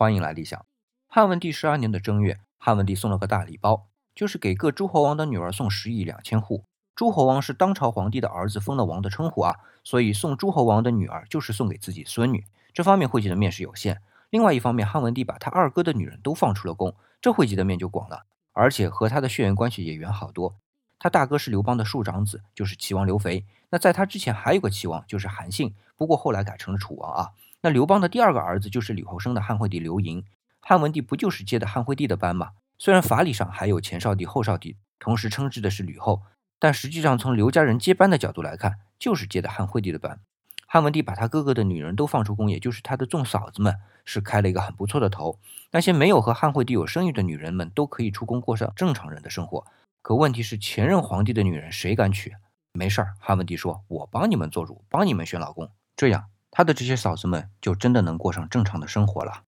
欢迎来理想。汉文帝十二年的正月，汉文帝送了个大礼包，就是给各诸侯王的女儿送十亿两千户。诸侯王是当朝皇帝的儿子封了王的称呼啊，所以送诸侯王的女儿就是送给自己孙女。这方面惠及的面是有限。另外一方面，汉文帝把他二哥的女人都放出了宫，这惠及的面就广了，而且和他的血缘关系也远好多。他大哥是刘邦的庶长子，就是齐王刘肥。那在他之前还有个齐王，就是韩信，不过后来改成了楚王啊。那刘邦的第二个儿子就是吕后生的汉惠帝刘盈。汉文帝不就是接的汉惠帝的班吗？虽然法理上还有前少帝、后少帝，同时称之的是吕后，但实际上从刘家人接班的角度来看，就是接的汉惠帝的班。汉文帝把他哥哥的女人都放出宫，也就是他的众嫂子们，是开了一个很不错的头。那些没有和汉惠帝有生育的女人们，都可以出宫过上正常人的生活。可问题是，前任皇帝的女人谁敢娶？没事儿，汉文帝说：“我帮你们做主，帮你们选老公，这样他的这些嫂子们就真的能过上正常的生活了。”